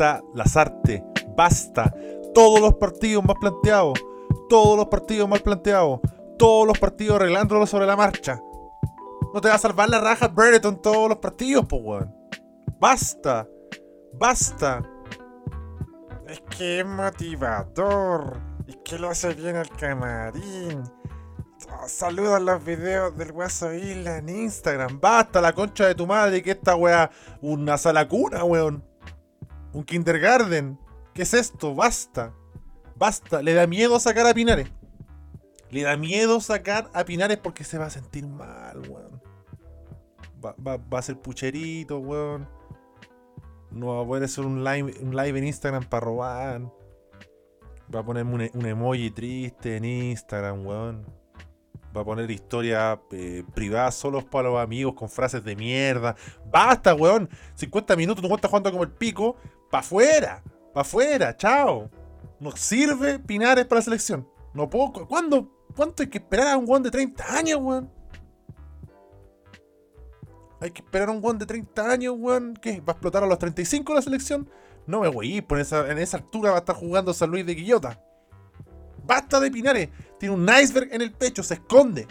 Basta las artes, basta. Todos los partidos más planteados, todos los partidos mal planteados, todos los partidos arreglándolo sobre la marcha. No te va a salvar la raja Brereton todos los partidos, po weón. Basta, basta. Es que es motivador. Y que lo hace bien al camarín. Oh, Saluda los videos del Guaso Isla en Instagram. Basta la concha de tu madre que esta weá, una sala cuna, weón. Un kindergarten. ¿Qué es esto? Basta. Basta. Le da miedo sacar a Pinares. Le da miedo sacar a Pinares porque se va a sentir mal, weón. Va, a ser pucherito, weón. No va a poder hacer un live, un live en Instagram para robar. Va a ponerme un, emoji triste en Instagram, weón. Va a poner historias eh, privadas solos para los amigos con frases de mierda. Basta, weón. 50 minutos, tú estás jugando como el pico. Pa' afuera. Pa' afuera. Chao. No sirve Pinares para la selección. No puedo. cu- ¿Cuándo? ¿Cuánto hay que esperar a un weón de 30 años, weón? Hay que esperar a un weón de 30 años, weón. ¿Qué? ¿Va a explotar a los 35 la selección? No me voy, por esa, en esa altura va a estar jugando San Luis de Quillota. Basta de Pinares. Tiene un iceberg en el pecho, se esconde.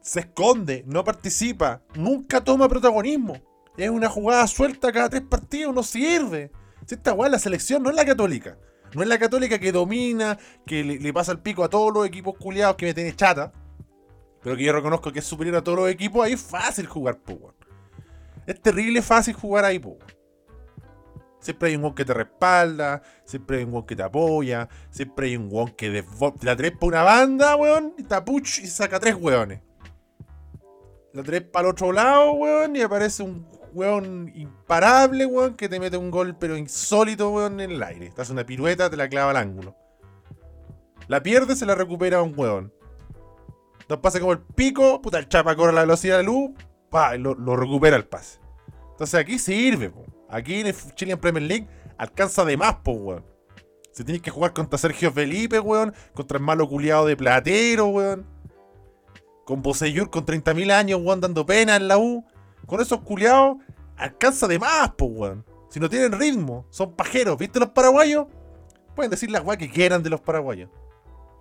Se esconde, no participa, nunca toma protagonismo. Es una jugada suelta cada tres partidos, no sirve. Si esta weá, la selección no es la católica. No es la católica que domina, que le, pasa el pico a todos los equipos culiados que me tiene chata. Pero que yo reconozco que es superior a todos los equipos, ahí es fácil jugar, po. Es terrible fácil jugar ahí, po. Siempre hay un weón que te respalda, siempre hay un weón que te apoya, siempre hay un weón que te la trepa una banda, weón, y tapuch y saca tres weones. La trepa al otro lado, weón, y aparece un weón imparable, weón, que te mete un gol, pero insólito, weón, en el aire. Te hace una pirueta, te la clava al ángulo. La pierde, se la recupera un weón. Nos pasa como el pico, puta, el chapa corre a la velocidad de la luz, pa, lo, lo recupera el pase. Entonces aquí sirve, po. Aquí en el Chilean Premier League alcanza de más, po, weón. Se tiene que jugar contra Sergio Felipe, weón. Contra el malo culiado de Platero, weón. Con Boseyur con 30.000 años, weón, dando pena en la U. Con esos culiados alcanza de más, po, weón. Si no tienen ritmo, son pajeros. ¿Viste los paraguayos? Pueden decir las weas que quieran de los paraguayos.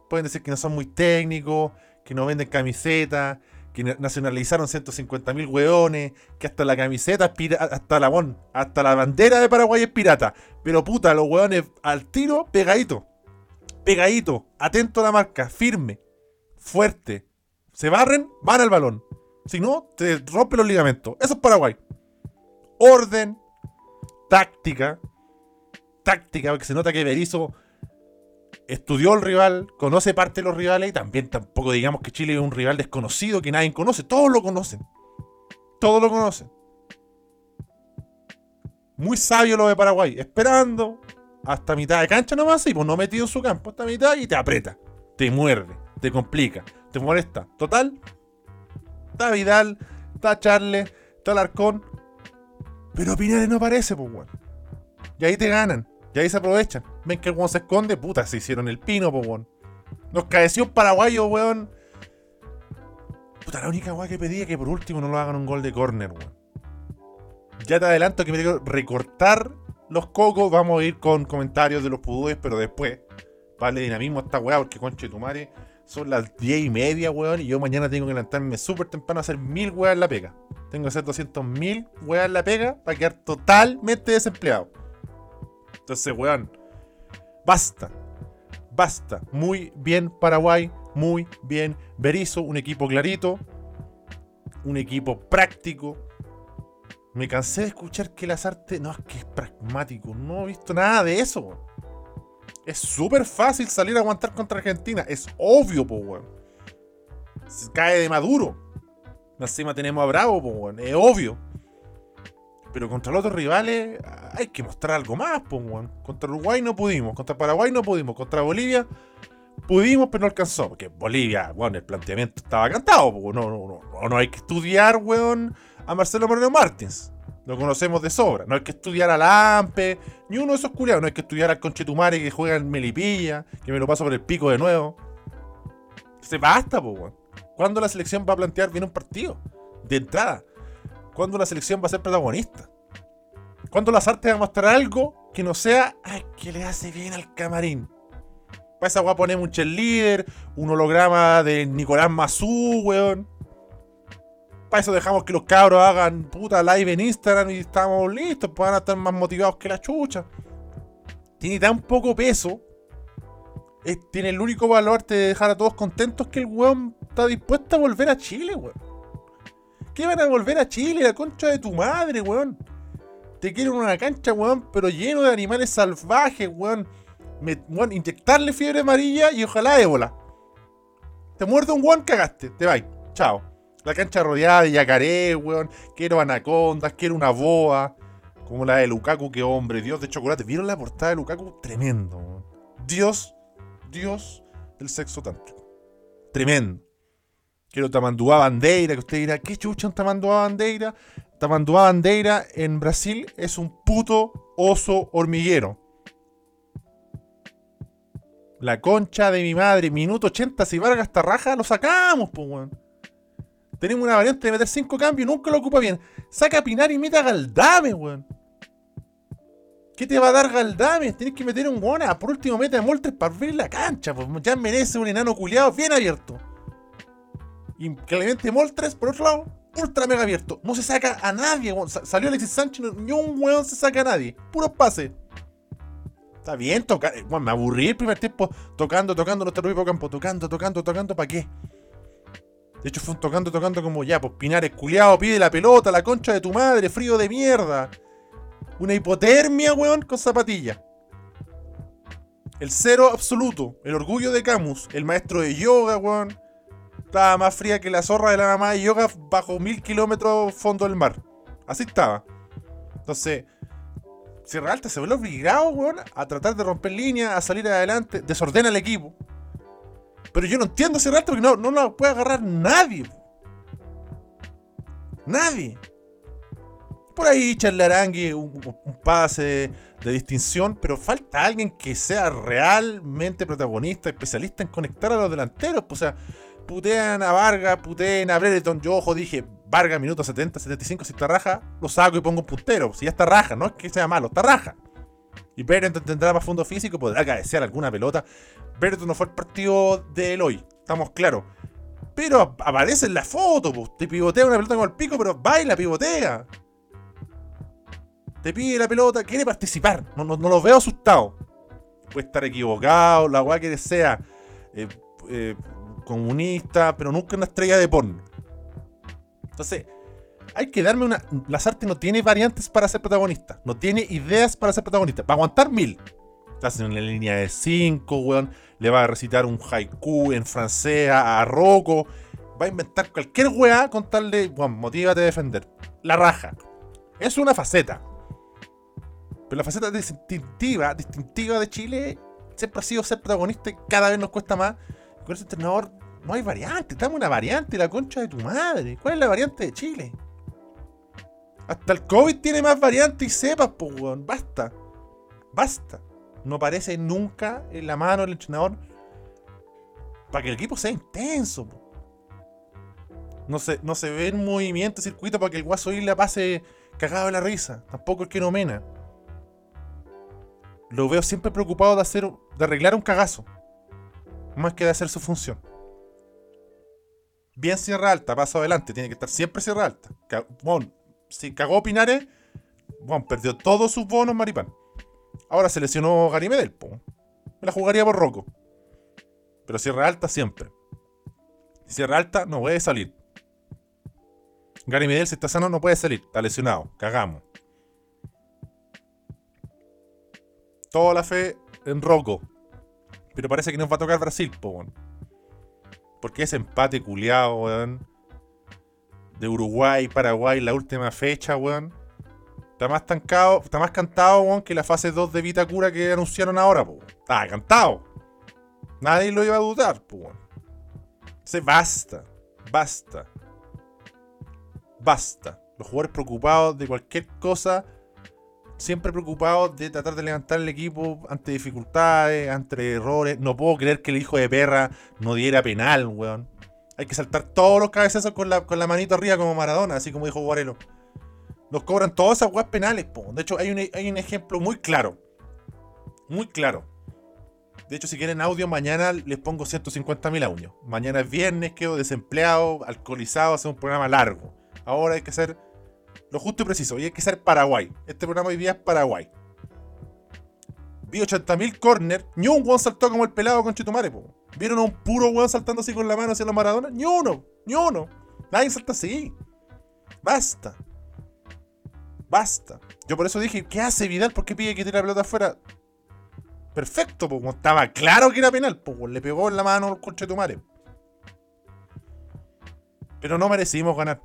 Pueden decir que no son muy técnicos, que no venden camisetas, que na- nacionalizaron 150.000 weones, que hasta la camiseta hasta la, hasta la bandera de Paraguay es pirata. Pero puta, los weones al tiro, pegadito. Pegadito, atento a la marca, firme, fuerte. Se barren, van al balón. Si no, te rompe los ligamentos. Eso es Paraguay. Orden, táctica, táctica, porque se nota que Berizzo estudió el rival, conoce parte de los rivales y también tampoco digamos que Chile es un rival desconocido que nadie conoce. Todos lo conocen. Todos lo conocen. Muy sabio lo de Paraguay. Esperando hasta mitad de cancha nomás y pues no metido en su campo hasta mitad y te aprieta. Te muerde, te complica, te molesta. Total. Está Vidal, está Charles, está Alarcón. Pero Pinares no aparece, pues, weón. Y ahí te ganan. Y ahí se aprovechan. Ven que el weón se esconde. Puta, se hicieron el pino, pues, weón. Nos caeció paraguayo, weón. Puta, la única weá que pedí es que por último no lo hagan un gol de córner, weón. Ya te adelanto que me tengo que recortar los cocos. Vamos a ir con comentarios de los pudúes, pero después. Vale dinamismo a esta weá, porque conche tu madre. Son las 10 y media, weón. Y yo mañana tengo que levantarme súper temprano a hacer mil weas en la pega. Tengo que hacer 200 mil weas en la pega para quedar totalmente desempleado. Entonces, weón, basta. Basta. Muy bien Paraguay. Muy bien Berizzo. Un equipo clarito. Un equipo práctico. Me cansé de escuchar que las artes. No, es que es pragmático. No he visto nada de eso. Es súper fácil salir a aguantar contra Argentina. Es obvio, po, weón. Se cae de maduro. Encima tenemos a Bravo, po, weón. Es obvio. Pero contra los otros rivales hay que mostrar algo más, po, weón. Contra Uruguay no pudimos. Contra Paraguay no pudimos. Contra Bolivia pudimos, pero no alcanzó. Porque Bolivia, weón, el planteamiento estaba cantado, po. No, no, no, no hay que estudiar, weón, a Marcelo Moreno Martins. Lo conocemos de sobra. No hay que estudiar a Lampe, ni uno de esos culiados. No hay que estudiar al Conchetumare que juega en Melipilla, que me lo paso por el pico de nuevo. Se basta, po, weón. ¿Cuándo la selección va a plantear bien un partido? De entrada. ¿Cuándo la selección va a ser protagonista? ¿Cuándo las artes va a mostrar algo que no sea, ay, que le hace bien al camarín. Para esa weá ponemos un cheerleader, un holograma de Nicolás Mazú, weón. Para eso dejamos que los cabros hagan puta live en Instagram y estamos listos, pues estar más motivados que la chucha. Tiene tan poco peso. tiene el único valor de dejar a todos contentos que el weón está dispuesto a volver a Chile, weón. ¿Qué van a volver a Chile? La concha de tu madre, weón. Te quieren una cancha, weón, pero lleno de animales salvajes, weón. Me, weón, inyectarle fiebre amarilla y ojalá ébola. Te muerde un weón, cagaste. Te vais. Chao. La cancha rodeada de yacaré, weón. Quiero anacondas, quiero una boa. Como la de Lukaku, que hombre, Dios de chocolate. ¿Vieron la portada de Lukaku? Tremendo, weón. Dios, Dios del sexo tántrico. Tremendo. Quiero Tamanduá Bandeira, que usted dirá, ¿qué chucha un Tamanduá Bandeira? Tamanduá Bandeira en Brasil es un puto oso hormiguero. La concha de mi madre, minuto 80, si Vargas esta raja, lo sacamos, pues, weón. Tenemos una variante de meter 5 cambios y nunca lo ocupa bien. Saca a Pinar y meta a Galdame, weón. ¿Qué te va a dar Galdame? Tienes que meter un gona. Por último, mete a Moltres para abrir la cancha. Pues ya merece un enano culiado bien abierto. Y Clemente Moltres, por otro lado, ultra mega abierto. No se saca a nadie, weón. Sa- Salió Alexis Sánchez, ni un weón se saca a nadie. Puros pases. Está bien, toca. eh, weón, me aburrí el primer tiempo tocando, tocando nuestro propio campo. Tocando, tocando, tocando, ¿para qué? De hecho, fue un tocando, tocando como ya, pues Pinares culiado, pide la pelota, la concha de tu madre, frío de mierda. Una hipotermia, weón, con zapatilla. El cero absoluto, el orgullo de Camus, el maestro de yoga, weón. Estaba más fría que la zorra de la mamá de yoga bajo mil kilómetros fondo del mar. Así estaba. Entonces, Sierra Alta se ve obligado, weón, a tratar de romper línea, a salir adelante, desordena el equipo. Pero yo no entiendo Sierra Alta porque no, no la puede agarrar nadie. Nadie. Por ahí Charlarangui, un, un pase de distinción, pero falta alguien que sea realmente protagonista, especialista en conectar a los delanteros. Pues, o sea, putean a Vargas, putean a Brereton. Yo, ojo, dije, Vargas, minuto 70, 75, si está raja, lo saco y pongo un puntero. Si ya está raja, no es que sea malo, está raja. Y Brereton tendrá más fondo físico, podrá cabecear alguna pelota. Brereton no fue el partido de él hoy, estamos claros. Pero ap- aparece en la foto, pues. Te pivotea una pelota con el pico, pero baila, pivotea. Te pide la pelota, quiere participar. No, no, no lo veo asustado. Puede estar equivocado, la weá que sea eh, eh, comunista, pero nunca una estrella de porno. Entonces, hay que darme una. Lazarte no tiene variantes para ser protagonista. No tiene ideas para ser protagonista. Va a aguantar mil. Estás en una línea de 5, weón. Le va a recitar un haiku en francés a, Rocco. Va a inventar cualquier weá con tal de. Weón, motívate a defender. La raja. Es una faceta. Pero la faceta distintiva, distintiva de Chile siempre ha sido ser protagonista y cada vez nos cuesta más. Con ese entrenador no hay variante. Estamos una variante, la concha de tu madre. ¿Cuál es la variante de Chile? Hasta el COVID tiene más variantes y cepas, pues, weón. Basta. Basta. No aparece nunca en la mano del entrenador para que el equipo sea intenso, po. No se, no se ve en movimiento circuito para que el guaso Isla pase cagado de la risa. Tampoco el que no mena. Lo veo siempre preocupado de hacer de arreglar un cagazo. Más que de hacer su función. Bien Sierra Alta, paso adelante. Tiene que estar siempre Sierra Alta. Ca- Bueno, si cagó Pinares, bueno, perdió todos sus bonos Maripán. Ahora se lesionó Gary Medel, po. Me la jugaría por Rocco. Pero Sierra Alta siempre. Sierra Alta no puede salir. Gary Medel, si está sano, no puede salir. Está lesionado. Cagamos. Toda la fe en Rocco. Pero parece que nos va a tocar Brasil, po. Porque ese empate culiado, weón. De Uruguay, Paraguay, la última fecha, weón. Está más tancado, está más cantado, weón, que la fase 2 de Vitacura que anunciaron ahora, weón. Está cantado. Nadie lo iba a dudar, weón. Se basta. Basta. Basta. Los jugadores preocupados de cualquier cosa. Siempre preocupados de tratar de levantar el equipo ante dificultades, ante errores. No puedo creer que el hijo de perra no diera penal, weón. Hay que saltar todos los cabezazos con la, con la manito arriba como Maradona, así como dijo Guarelo. Nos cobran todas esas weas penales, po. De hecho, hay un, hay un ejemplo muy claro. Muy claro. De hecho, si quieren audio, mañana les pongo 150.000 audios. Mañana es viernes, quedo desempleado, alcoholizado, hacer un programa largo. Ahora hay que hacer lo justo y preciso. Y hay que ser Paraguay. Este programa hoy día es Paraguay. Vi 80.000 corner. Ni un weón saltó como el pelado con Chitumare, po. ¿Vieron a un puro weón saltando así con la mano hacia la Maradona? Ni uno, ni uno. Nadie salta así. Basta. Basta. Yo por eso dije, ¿qué hace Vidal? ¿Por qué pide que tire la pelota afuera? Perfecto, pues estaba claro que era penal, pues le pegó en la mano con Chetumare. Pero no merecimos ganar.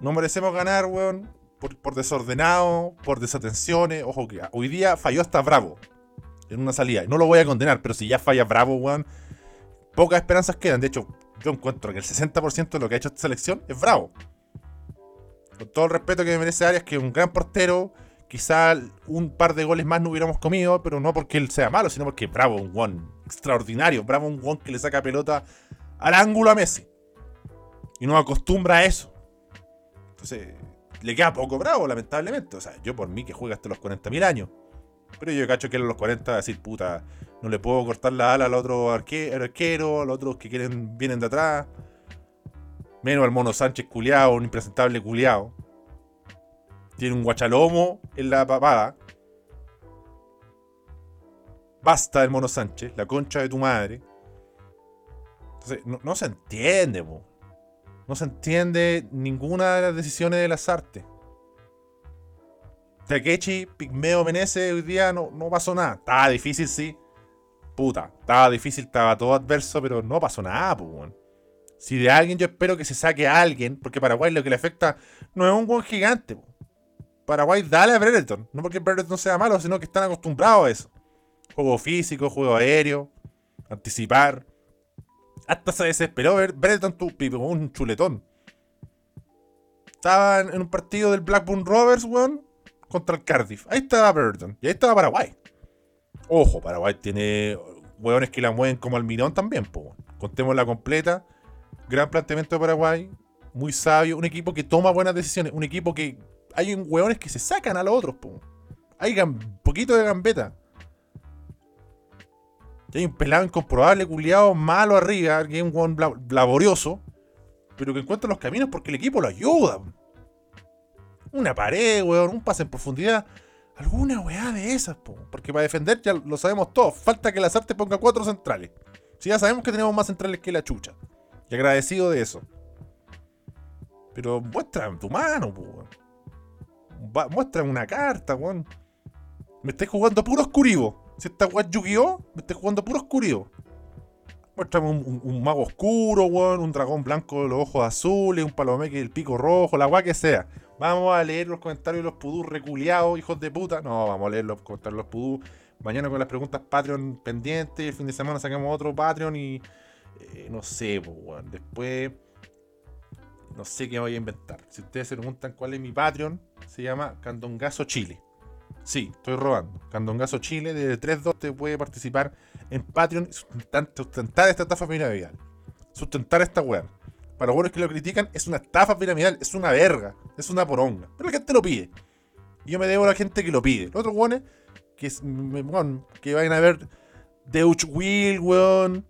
No merecemos ganar, weón. Por, desordenado, por desatenciones. Ojo que hoy día falló hasta Bravo. En una salida. No lo voy a condenar, pero si ya falla Bravo, weón. Pocas esperanzas quedan. De hecho, yo encuentro que el 60% de lo que ha hecho esta selección es Bravo. Con todo el respeto que merece Arias, que es un gran portero. Quizá un par de goles más no hubiéramos comido, pero no porque él sea malo, sino porque Bravo, un one extraordinario. Bravo, un one que le saca pelota al ángulo a Messi. Y no acostumbra a eso. Entonces, le queda poco Bravo, lamentablemente. O sea, yo por mí que juega hasta los 40.000 años. Pero yo cacho que a los 40 decir, puta, no le puedo cortar la ala al otro arquero, a los otros que quieren, vienen de atrás. Menos al mono Sánchez culiao, un impresentable culiao. Tiene un guachalomo en la papada. Basta el mono Sánchez, la concha de tu madre. Entonces, no, se entiende, po. No se entiende ninguna de las decisiones de las artes. Takechi, Pigmeo Menezes, hoy día no, no pasó nada. Estaba difícil, sí. Puta, estaba difícil, estaba todo adverso, pero no pasó nada, pues, Si de alguien yo espero que se saque a alguien, porque Paraguay lo que le afecta no es un buen gigante. Paraguay dale a Brereton, no porque Brereton sea malo, sino que están acostumbrados a eso. Juego físico, juego aéreo, anticipar. Hasta se desesperó Brereton un chuletón. Estaba en un partido del Blackburn Rovers, weón, contra el Cardiff. Ahí estaba Brereton. Y ahí estaba Paraguay. Ojo, Paraguay tiene hueones que la mueven como Almirón también, po. Contemos la completa. Gran planteamiento de Paraguay. Muy sabio. Un equipo que toma buenas decisiones. Un equipo que. Hay hueones que se sacan a los otros, po. Hay un poquito de gambeta. hay un pelado incomprobable, culiado, malo arriba, que es un hueón laborioso, pero que encuentra los caminos porque el equipo lo ayuda. Una pared, weón, un pase en profundidad. Alguna weá de esas, po. Porque para defender ya lo sabemos todos. Falta que la Sarte ponga cuatro centrales. Si ya sabemos que tenemos más centrales que la chucha. Y agradecido de eso. Pero muestra tu mano, po. Muestra una carta, weón. Me estáis jugando puro oscurivo. Si esta weá Yu-Gi-Oh! Me estáis jugando puro oscurivo. Muéstrame un, mago oscuro, weón. Un dragón blanco de los ojos azules. Un palomeque del pico rojo. La weá que sea. Vamos a leer los comentarios de los pudús reculeados, hijos de puta. No, vamos a leer los comentarios de los pudús. Mañana con las preguntas Patreon pendientes. El fin de semana sacamos otro Patreon y. Eh, no sé, pues, Después. No sé qué voy a inventar. Si ustedes se preguntan cuál es mi Patreon, se llama Candongazo Chile. Sí, estoy robando. Candongazo Chile, desde 3.2 te puede participar en Patreon y sustentar, esta estafa piramidal. Sustentar esta web. Para los buenos que lo critican, es una estafa piramidal, es una verga, es una poronga. Pero la gente lo pide. Y yo me debo a la gente que lo pide. Los otros weones, que, que vayan a ver Deutsche Will, weón.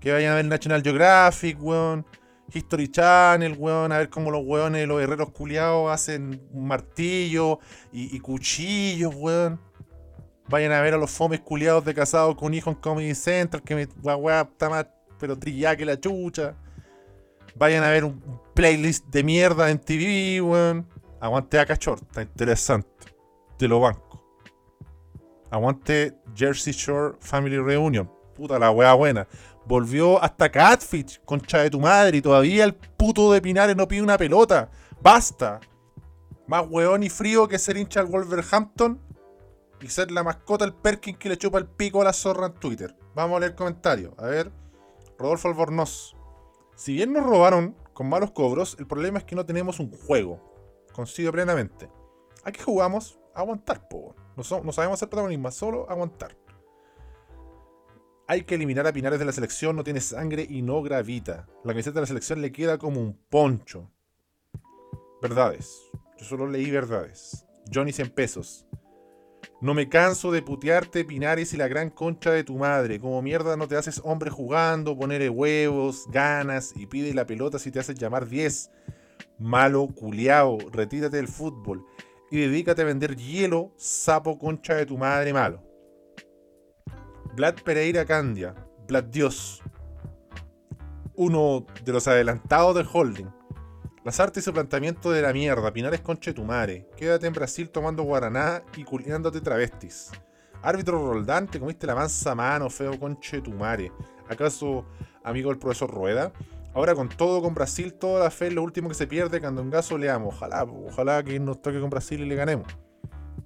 Que vayan a ver National Geographic, weón. History Channel, weón, a ver cómo los weones, los herreros culiados hacen martillo y, cuchillos, weón. Vayan a ver a los fomes culiados de casados con hijos en Comedy Central, que me, está más, pero trillada que la chucha. Vayan a ver un playlist de mierda en TV, weón. Aguante a Cachor, está interesante. Te lo banco. Aguante Jersey Shore Family Reunion. Puta la wea buena. Volvió hasta Catfish, concha de tu madre. Y todavía el puto de Pinares no pide una pelota. Basta. Más weón y frío que ser hincha al Wolverhampton y ser la mascota el Perkin que le chupa el pico a la zorra en Twitter. Vamos a leer comentarios. A ver. Rodolfo Albornoz. Si bien nos robaron con malos cobros, el problema es que no tenemos un juego. Coincido plenamente. ¿A qué jugamos? Aguantar, po. No, sabemos hacer protagonismo, solo aguantar. Hay que eliminar a Pinares de la selección, no tiene sangre y no gravita. La camiseta de la selección le queda como un poncho. Verdades. Yo solo leí verdades. Johnny 100 pesos. No me canso de putearte, Pinares y la gran concha de tu madre. Como mierda no te haces hombre jugando, ponerle huevos, ganas y pide la pelota si te haces llamar 10. Malo, culiao, retírate del fútbol y dedícate a vender hielo, sapo concha de tu madre malo. Vlad Pereira Candia, Vlad Dios, uno de los adelantados del holding. Las artes y su planteamiento de la mierda, Pinares conche tu madre. Quédate en Brasil tomando guaraná y culiándote travestis. Árbitro Roldán, te comiste la mansa mano, feo conche tu madre. ¿Acaso amigo del profesor Rueda? Ahora con todo con Brasil, toda la fe es lo último que se pierde cuando en gaso leamos. Ojalá, ojalá que nos toque con Brasil y le ganemos.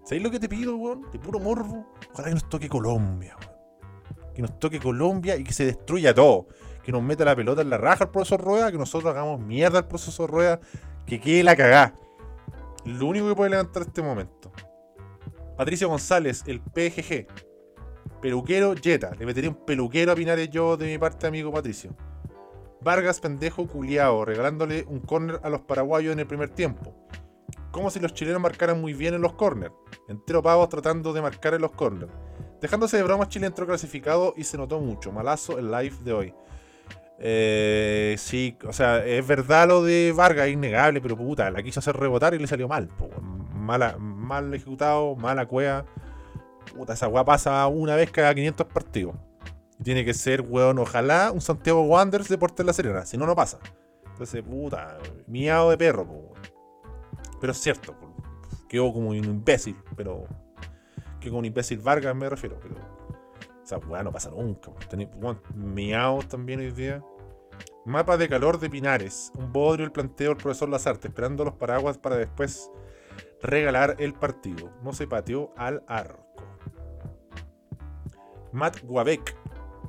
¿Sabéis lo que te pido, weón? De puro morbo. Ojalá que nos toque Colombia, weón. Que nos toque Colombia y que se destruya todo que nos meta la pelota en la raja al profesor Rueda, que nosotros hagamos mierda al profesor Rueda, que quede la cagá. Lo único que puede levantar este momento. Patricio González, el PGG. Peluquero Jetta. Le metería un peluquero a Pinares yo de mi parte, amigo Patricio. Vargas, pendejo, culiao, regalándole un córner a los paraguayos en el primer tiempo. Como si los chilenos marcaran muy bien en los corners. Entero pavos tratando de marcar en los corners. Dejándose de bromas, Chile entró clasificado y se notó mucho. Malazo el live de hoy. Eh, sí, o sea, es verdad lo de Vargas, innegable, pero puta, la quiso hacer rebotar y le salió mal. Mala, mal ejecutado, mala cueva. Puta, esa weá pasa una vez cada 500 partidos. tiene que ser, weón, ojalá un Santiago Wanderers de Porter La Serena, si no, no pasa. Entonces, puta, miado de perro, Pero es cierto, quedó como un imbécil, pero. Que como un imbécil Vargas me refiero, pero sea, weá no pasa nunca. miaos también hoy día. Mapa de calor de Pinares. Un bodrio el planteo del profesor Lazarte, esperando los paraguas para después regalar el partido. No se pateó al arco. Matt Guabec.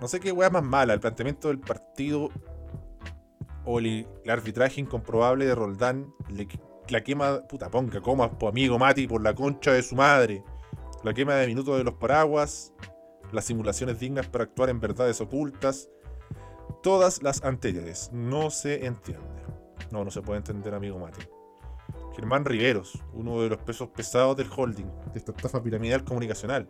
No sé qué weá más mala, el planteamiento del partido o el, arbitraje incomprobable de Roldán. la quema, puta ponga, coma, amigo Mati, por la concha de su madre. La quema de minutos de los paraguas las simulaciones dignas para actuar en verdades ocultas, todas las anteriores. No se entiende. No, no se puede entender, amigo Mati. Germán Riveros, uno de los pesos pesados del holding, de esta estafa piramidal comunicacional.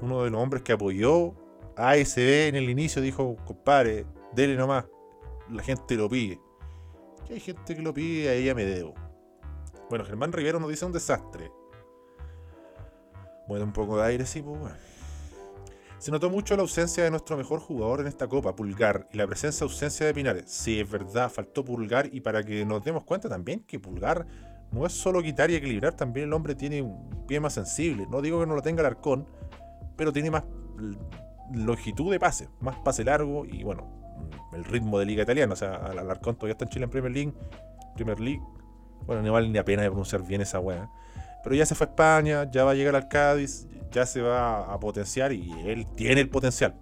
Uno de los hombres que apoyó a ASB en el inicio, dijo, compadre, dele nomás. La gente lo pide. Hay gente que lo pide, a ella me debo. Bueno, Germán Rivero nos dice un desastre. Muere un poco de aire, sí, pues bueno. Se notó mucho la ausencia de nuestro mejor jugador en esta copa, Pulgar, y la presencia ausencia de Pinares. Sí, es verdad, faltó Pulgar y para que nos demos cuenta también que Pulgar no es solo quitar y equilibrar, también el hombre tiene un pie más sensible. No digo que no lo tenga el arcón, pero tiene más longitud de pase, más pase largo y bueno, el ritmo de liga italiana. O sea, el arcón todavía está en Chile en Premier League, Premier League. Bueno, no vale ni la pena de pronunciar bien esa weá. Pero ya se fue a España, ya va a llegar al Cádiz, ya se va a potenciar y él tiene el potencial.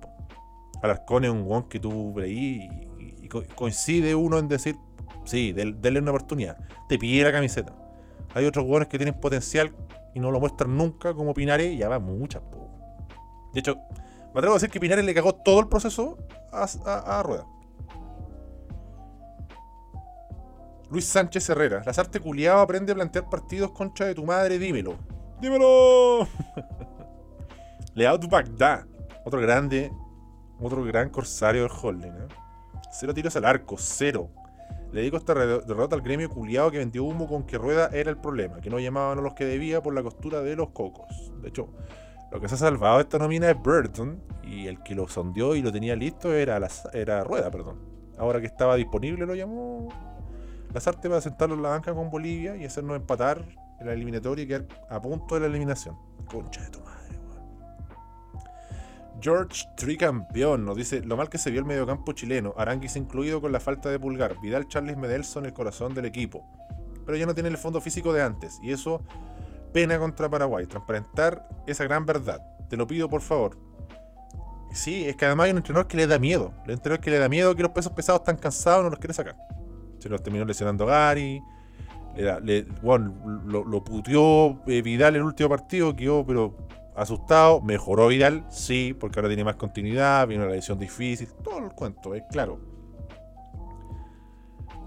Alarcón es un guon que tú veí y, coincide uno en decir, sí, denle una oportunidad. Te pide la camiseta. Hay otros guones que tienen potencial y no lo muestran nunca, como Pinares, y ya va muchas. De hecho, me atrevo a decir que Pinares le cagó todo el proceso a, Rueda. Luis Sánchez Herrera. Lazarte culiado aprende a plantear partidos concha de tu madre, dímelo. ¡Dímelo! Leao Bagdad, otro grande, otro gran corsario del holding. ¿eh? Cero tiros al arco, cero. Le digo esta derrota al gremio culiado que vendió humo con que Rueda era el problema, que no llamaban a los que debía por la costura de los cocos. De hecho, lo que se ha salvado esta nómina es Burton y el que lo sondeó y lo tenía listo era, era Rueda, perdón. Ahora que estaba disponible lo llamó Lazarte para sentarlo en la banca con Bolivia y hacernos empatar en la eliminatoria y quedar a punto de la eliminación. Concha de tu George Tricampeón nos dice lo mal que se vio el mediocampo chileno, Aranguis incluido con la falta de pulgar, Vidal Charles Medelson el corazón del equipo. Pero ya no tiene el fondo físico de antes, y eso pena contra Paraguay, transparentar esa gran verdad. Te lo pido por favor. Sí, es que además hay un entrenador que le da miedo. El entrenador que le da miedo que los pesos pesados están cansados no los quiere sacar. Se los terminó lesionando Gary. Le, bueno, lo, lo puteó eh, Vidal el último partido, quedó pero asustado. Mejoró Vidal, sí, porque ahora tiene más continuidad, vino la lesión difícil, todo el cuento, es claro.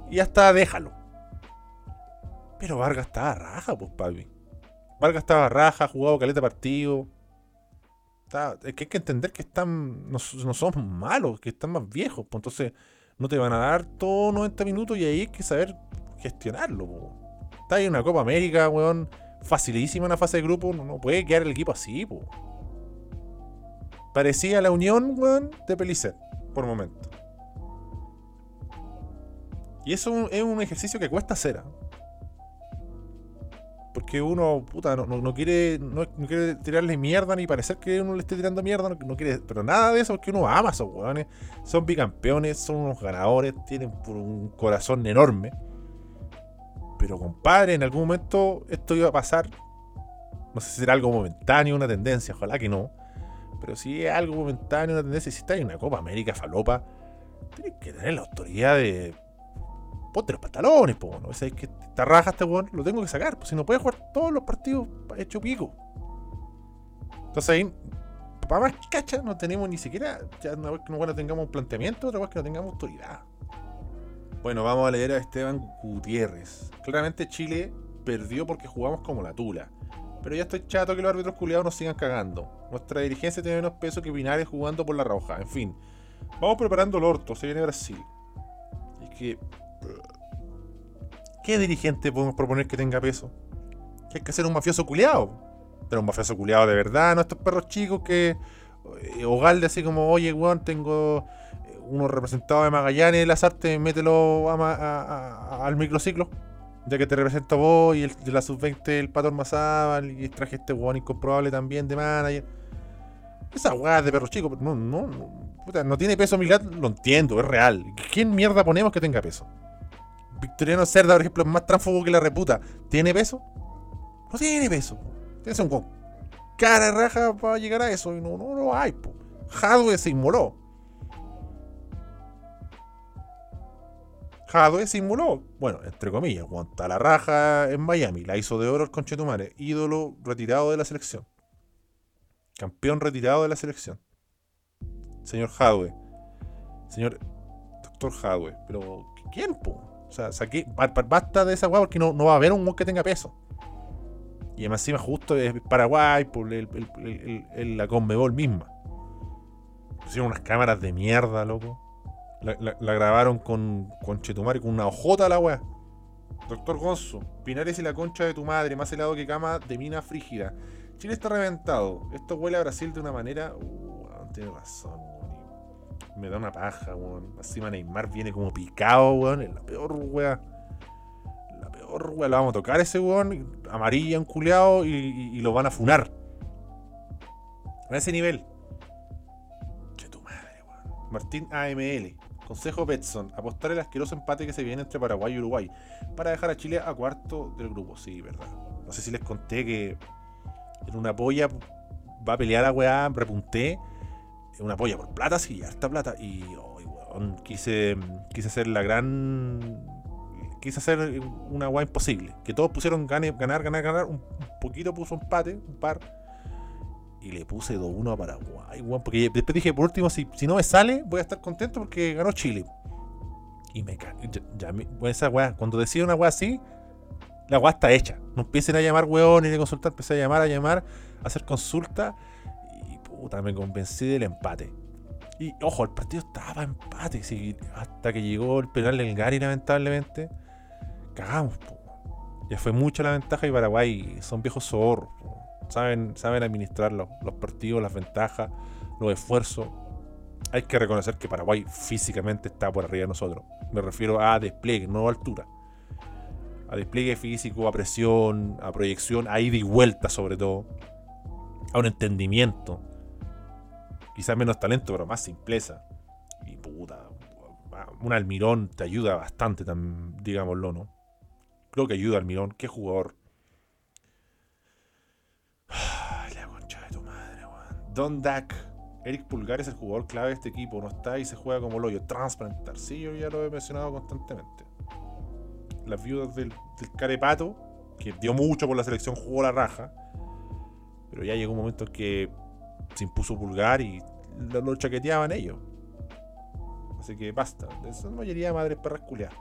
Y hasta déjalo. Pero Vargas está a raja, pues, papi. Vargas estaba raja, ha jugado caleta partido. es que hay que entender que están no, somos malos, que están más viejos. Pues entonces no te van a dar todos 90 minutos y ahí hay que saber gestionarlo. Está ahí una Copa América, weón. Facilísima una fase de grupo. No, puede quedar el equipo así, po. Parecía la unión, weón, de Pelicet, por momento. Y eso es un ejercicio que cuesta hacer. ¿ah? Porque uno, puta, no, quiere, no, quiere tirarle mierda ni parecer que uno le esté tirando mierda. No, quiere, pero nada de eso, porque uno ama a esos weones. Son bicampeones, son unos ganadores, tienen un corazón enorme. Pero compadre, en algún momento esto iba a pasar. No sé si será algo momentáneo, una tendencia, ojalá que no. Pero si es algo momentáneo, una tendencia, si está en una Copa América falopa, tienes que tener la autoridad de. Ponte los pantalones, po, ¿no? Es que raja este weón, lo tengo que sacar, pues si no puede jugar todos los partidos hecho pico. Entonces ahí, para más cacha, no tenemos ni siquiera, ya una vez que no tengamos planteamiento, otra vez que no tengamos autoridad. Bueno, vamos a leer a Esteban Gutiérrez. Claramente Chile perdió porque jugamos como la tula. Pero ya estoy chato que los árbitros culiados nos sigan cagando. Nuestra dirigencia tiene menos peso que Pinares jugando por la roja. En fin, vamos preparando el orto. Se viene Brasil. Y que. ¿Qué dirigente podemos proponer que tenga peso? Que hay que hacer un mafioso culiado. Pero un mafioso culiado de verdad, no estos perros chicos que. Eh, Ogalde así como, oye, weón, tengo uno representado de Magallanes de las artes, mételo al microciclo. Ya que te represento vos y el, de la sub-20 el Pato Mazábal y traje este weón incomprobable también de manager. Esa weá de perro chico, no, no, no, no tiene peso Milad, lo entiendo, es real. ¿Quién mierda ponemos que tenga peso? Victoriano Cerda, por ejemplo, es más transfobo que la reputa. ¿Tiene peso? No tiene peso. Tiene un cara raja para llegar a eso y no, no lo hay, po. Jadwe se inmoló. Jadwe simuló, bueno, entre comillas, aguanta la raja en Miami, la hizo de oro el conchetumare, ídolo retirado de la selección. Campeón retirado de la selección. Señor Jadwe. Señor doctor Jadwe. Pero, ¿quién, po? O sea, saqué, basta de esa weá porque no, no va a haber un que tenga peso. Y además encima justo es Paraguay, por el, la Conmebol misma. Pusieron unas cámaras de mierda, loco. La, grabaron con, con con una ojota la weá. Doctor Gonzo, Pinares y la concha de tu madre, más helado que cama de mina frígida. Chile está reventado. Esto huele a Brasil de una manera. Uh, tiene razón, weón. Me da una paja, weón. Encima Neymar viene como picado, weón. Es la peor weá. La peor weá. La vamos a tocar ese weón. Amarilla, enculeado y, y lo van a funar. A ese nivel. Che tu madre, weón. Martín AML. Consejo Betson, apostar el asqueroso empate que se viene entre Paraguay y Uruguay para dejar a Chile a cuarto del grupo. Sí, verdad. No sé si les conté que en una polla va a pelear a weá, repunté. En una polla por plata, sí, harta plata. Y quise, quise hacer la gran. Quise hacer una weá imposible. Que todos pusieron ganar, ganar, ganar, ganar. Un, poquito puso empate, un par y le puse 2-1 a Paraguay, Porque después dije, por último, si, si no me sale, voy a estar contento porque ganó Chile. Y me cago. Ya, esa weá, cuando decide una weá así, la weá está hecha. No empiecen a llamar weón ni a consultar, empecé a llamar, a llamar, a hacer consulta. Y puta, me convencí del empate. Y ojo, el partido estaba empate. hasta que llegó el penal del Gary, lamentablemente. Cagamos, Ya fue mucha la ventaja y Paraguay son viejos zorros. Saben, saben administrar los, partidos, las ventajas, los esfuerzos. Hay que reconocer que Paraguay físicamente está por arriba de nosotros. Me refiero a despliegue, no a altura. A despliegue físico, a presión, a proyección, a ida y vuelta sobre todo. A un entendimiento. Quizás menos talento, pero más simpleza. Y puta, un Almirón te ayuda bastante, digámoslo, ¿no? Creo que ayuda Almirón. Qué jugador Don Dak. Eric Pulgar es el jugador clave de este equipo. No está y se juega como lo hoyo. Transparentar. Sí, yo ya lo he mencionado constantemente. Las viudas del, Carepato, que dio mucho por la selección, jugó la raja. Pero ya llegó un momento en que se impuso Pulgar y lo, chaqueteaban ellos. Así que basta. Esa mayoría de madres perras culiadas.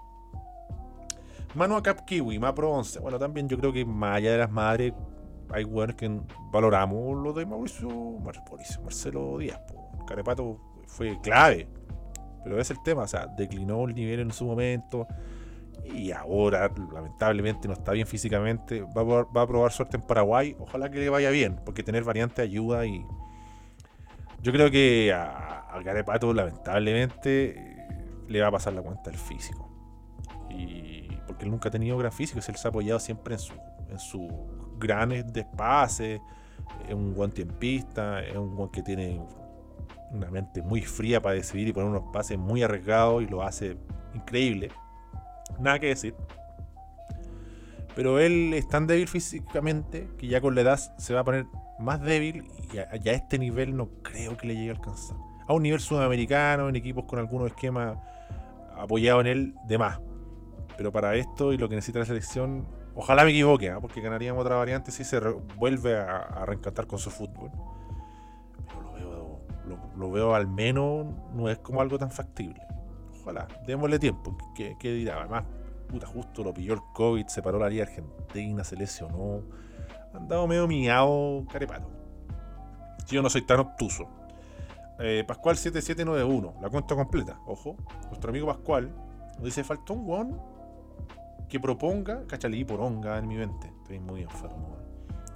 Manu Cap Kiwi, Mapro 11. Bueno, también yo creo que más allá de las madres, hay weones que valoramos lo de Mauricio, Mauricio Marcelo Díaz. Carepato fue clave. Pero es el tema, o sea, declinó el nivel en su momento y ahora lamentablemente no está bien físicamente. Va a, probar, suerte en Paraguay. Ojalá que le vaya bien, porque tener variante ayuda y yo creo que a, Carepato lamentablemente le va a pasar la cuenta el físico. Y porque él nunca ha tenido gran físico, se ha apoyado siempre en su en sus grandes despaces, es un buen tiempista, es un buen que tiene una mente muy fría para decidir y poner unos pases muy arriesgados y lo hace increíble. Nada que decir. Pero él es tan débil físicamente que ya con la edad se va a poner más débil y a, a este nivel no creo que le llegue a alcanzar. A un nivel sudamericano, en equipos con algunos esquemas apoyados en él, de más. Pero para esto y lo que necesita la selección, ojalá me equivoque, ¿ah? porque ganaríamos otra variante si se vuelve a, reencantar con su fútbol. Pero lo veo, lo, veo al menos, no es como algo tan factible. Ojalá, démosle tiempo. ¿Qué, dirá? Además, puta, justo lo pilló el COVID, se paró la Liga Argentina, se lesionó. Andado medio miado, carepato. Si yo no soy tan obtuso. Eh, Pascual 7791, la cuenta completa. Ojo, nuestro amigo Pascual nos dice: faltó un guón que proponga, cachalí poronga en mi mente. Estoy muy enfermo.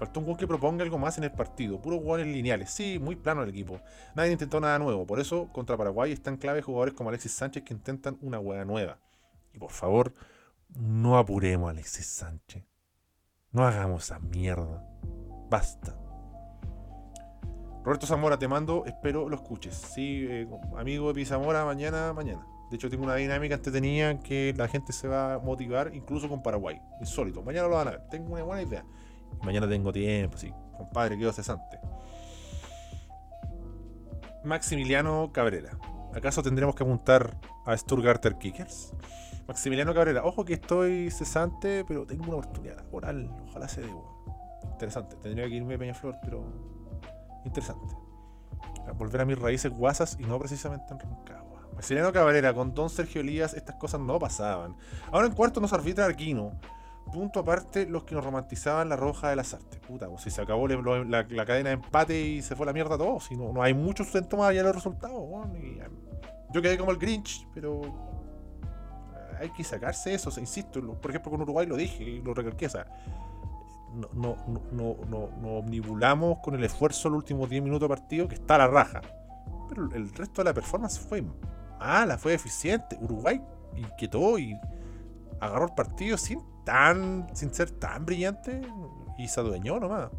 Faltó un gol que proponga algo más en el partido. Puros jugadores lineales. Sí, muy plano el equipo. Nadie intentó nada nuevo. Por eso, contra Paraguay están clave jugadores como Alexis Sánchez que intentan una hueá nueva. Y por favor, no apuremos a Alexis Sánchez. No hagamos esa mierda. Basta. Roberto Zamora, te mando, espero lo escuches. Sí, eh, amigo de Pizamora, mañana, mañana. De hecho, tengo una dinámica entretenida que la gente se va a motivar incluso con Paraguay. Insólito. Mañana lo van a ver. Tengo una buena idea. mañana tengo tiempo, sí. Compadre, quedo cesante. Maximiliano Cabrera. ¿Acaso tendremos que apuntar a Stuttgarter Kickers? Maximiliano Cabrera. Ojo que estoy cesante, pero tengo una oportunidad laboral. Ojalá se dé. Interesante. Tendría que irme a Peñaflor, pero interesante. volver a mis raíces guasas y no precisamente en Rancagua. Maximiliano Cabrera, con Don Sergio Elías, estas cosas no pasaban. Ahora en cuarto nos arbitra Arquino. Punto aparte, los que nos romantizaban la roja de las artes. Puta, pues si se acabó la, cadena de empate y se fue la mierda todo. Si no, no hay muchos síntomas allá los resultados. yo quedé como el Grinch, pero hay que sacarse eso. insisto, por ejemplo, con Uruguay lo dije y lo recalqué. no, no, no, no, no omnibulamos con el esfuerzo los últimos 10 minutos de partido que está a la raja. Pero el resto de la performance fue mala, fue eficiente. Uruguay inquietó y agarró el partido sin tan sin ser tan brillante y se adueñó nomás.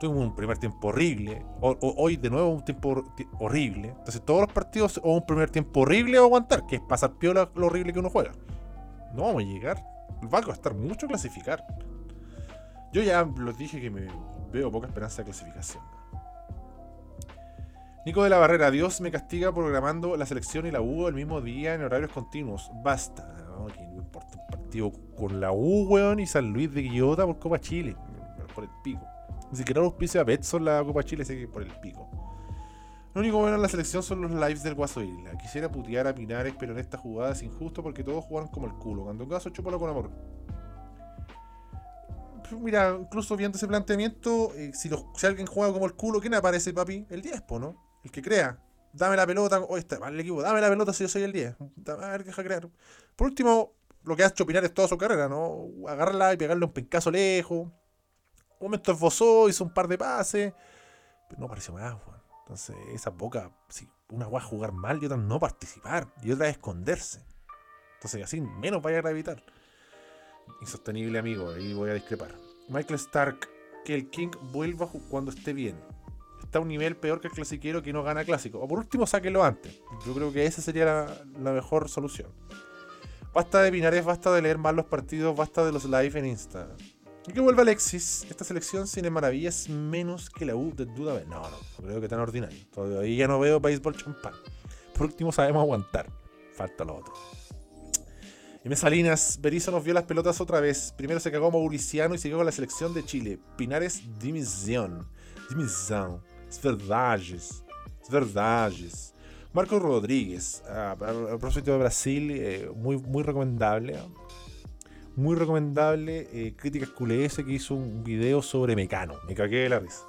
Tuvimos un primer tiempo horrible. hoy de nuevo un tiempo horrible. Entonces todos los partidos o un primer tiempo horrible o aguantar, que es pasar piola lo horrible que uno juega. No vamos a llegar. Va a costar mucho clasificar. Yo ya los dije que me veo poca esperanza de clasificación. Nico de la Barrera, Dios me castiga programando la selección y la U el mismo día en horarios continuos. Basta. No, importa un partido con la U, weón, y San Luis de Quillota por Copa Chile. Por el pico. Ni siquiera pise a Betson la Copa Chile, sé que por el pico. Lo único bueno en la selección son los lives del Guaso Isla. Quisiera putear a Pinares, pero en esta jugada es injusto porque todos jugaron como el culo. Cuando en caso, chúpalo con amor. Mira, incluso viendo ese planteamiento, eh, si, si, alguien juega como el culo, ¿quién aparece, papi? El 10, ¿no? El que crea. Dame la pelota, o está mal el equipo, dame la pelota si yo soy el 10. A ver, deja crear. Por último, lo que ha hecho Pinares toda su carrera, ¿no? Agarrarla y pegarle un pencazo lejos. Un momento esbozó, hizo un par de pases. Pero no apareció más, Entonces, esa boca, si una va a jugar mal y otra no participar. Y otra esconderse. Entonces, así menos vaya a gravitar. Insostenible, amigo, ahí voy a discrepar. Michael Stark, que el King vuelva cuando esté bien está a un nivel peor que el clasiquero que no gana clásico. O por último, sáquelo antes. Yo creo que esa sería la, mejor solución. Basta de Pinares, basta de leer mal los partidos, basta de los live en Insta. Y que vuelva Alexis. Esta selección sin maravillas menos que la U de duda. No, no, no creo que tan ordinario. Todavía no veo béisbol champán. Por último, sabemos aguantar. Falta lo otro. Y Mesalinas, Berizzo nos vio las pelotas otra vez. Primero se cagó Mauriciano y siguió con la selección de Chile. Pinares, dimisión. Dimisión. Verdades, verdades. Marco Rodríguez, a, propósito de Brasil, eh, muy, recomendable. Muy recomendable. Eh, Críticas QLS que hizo un video sobre Mecano. Me cagué de la risa.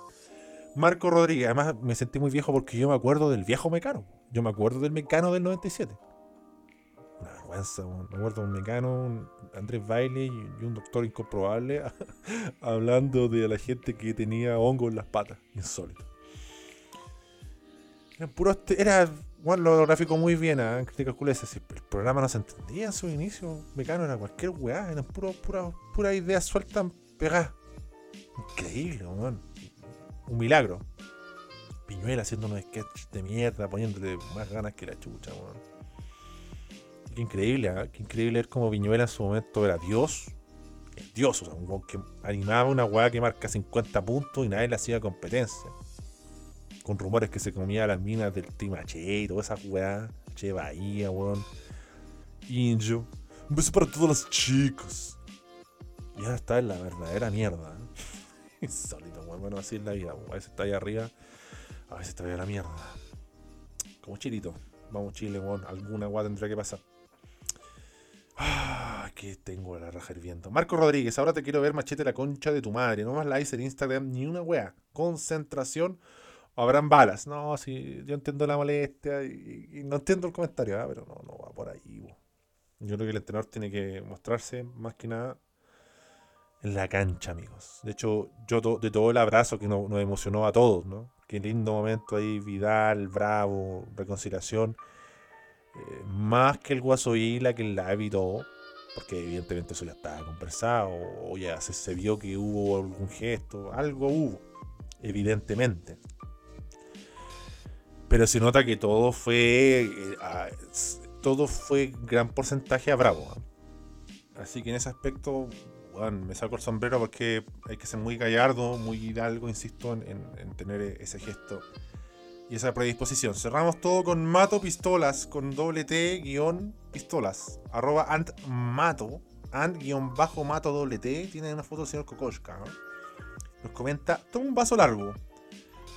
Marco Rodríguez. Además me sentí muy viejo porque yo me acuerdo del viejo Mecano. Yo me acuerdo del Mecano del 97. Una vergüenza. Me acuerdo de un Mecano, Andrés Bailey y un doctor incomprobable hablando de la gente que tenía hongo en las patas. Insólito. Eran puros te- era, lo graficó muy bien a Crítica QLS. si El programa no se entendía en su inicio. Mecano era cualquier weá. Eran puro, pura, pura ideas sueltas pegadas. Increíble, weón. Un milagro. Piñuela haciendo unos sketches de mierda, poniéndole más ganas que la chucha, weón. Qué increíble, ¿ah? Qué increíble ver cómo Piñuela en su momento era Dios. Dios, o sea, un weón que animaba una weá que marca 50 puntos y nadie le hacía competencia con rumores que se comía las minas del H y toda esa weá. Che Bahía, weón. Indio. Un beso para todos los chicos. Y ahora está en la verdadera mierda. Insólito, weón. Bueno, así es la vida. weón. A veces está ahí arriba, a veces está ahí a la mierda. Como chilito. Vamos, Chile, weón. Alguna weá tendrá que pasar. Ah, que tengo la raja hirviendo. Marco Rodríguez, ahora te quiero ver machete la concha de tu madre. No más likes en Instagram ni una weá. Concentración habrán balas. No, sí, yo entiendo la molestia y, no entiendo el comentario, ah, pero no, no va por ahí. Yo creo que el entrenador tiene que mostrarse más que nada en la cancha, amigos. De hecho, yo de todo el abrazo que nos, emocionó a todos, ¿no? Qué lindo momento ahí, Vidal, Bravo, reconciliación. Eh, más que el Guaso Isla, que el todo, porque evidentemente eso ya estaba conversado, o ya se vio que hubo algún gesto, algo hubo, evidentemente. Pero se nota que todo fue. eh, todo fue gran porcentaje a Bravo. Así que en ese aspecto, me saco el sombrero porque hay que ser muy gallardo, muy hidalgo, insisto, en, en- en tener e- ese gesto y esa predisposición. Cerramos todo con Mato Pistolas, con doble T guion pistolas. Arroba antmato, ant guion bajo mato doble T. Tiene una foto del señor Kokoschka. ¿no? Nos comenta, toma un vaso largo.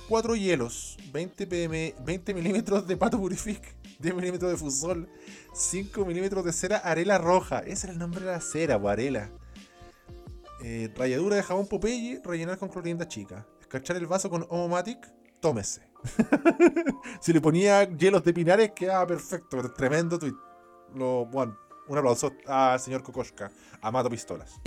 4 hielos, 20 pm, 20 milímetros de pato purific, 10 milímetros de fusol, 5 milímetros de cera arela roja. Ese era el nombre de la cera, po, arela. Eh, ralladura de jabón Popeye, rellenar con clorinda chica. Escarchar el vaso con Omomatic, tómese. si le ponía hielos de pinares, quedaba perfecto. Tremendo tweet. Bueno, un aplauso al señor Kokoschka, a Mato Pistolas.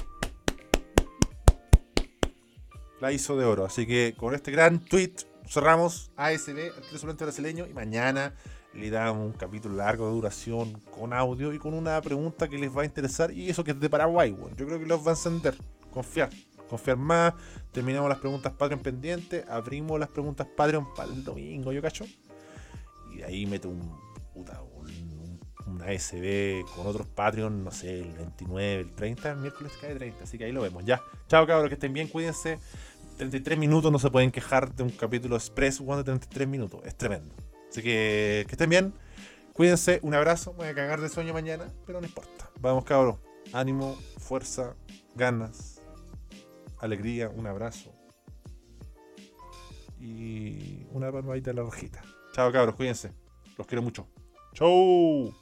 La hizo de oro. Así que con este gran tweet cerramos ASB, Arquero Suplente Brasileño, y mañana le damos un capítulo largo de duración con audio y con una pregunta que les va a interesar. Y eso que es de Paraguay, weón. Yo creo que los va a encender. Confiar. Confiar más. Terminamos las preguntas Patreon pendientes. Abrimos las preguntas Patreon para el domingo, yo cacho. Y ahí meto un puta, un, ASB con otros Patreon, no sé, el 29, el 30, el miércoles cae 30. Así que ahí lo vemos. Ya. Chao, cabros, que estén bien, cuídense. 33 minutos, no se pueden quejar de un capítulo express one de 33 minutos. Es tremendo. Así que que estén bien. Cuídense, un abrazo. Voy a cagar de sueño mañana, pero no importa. Vamos, cabros. Ánimo, fuerza, ganas, alegría, un abrazo. Y una palmadita de la rojita. Chao, cabros, cuídense. Los quiero mucho. Chau.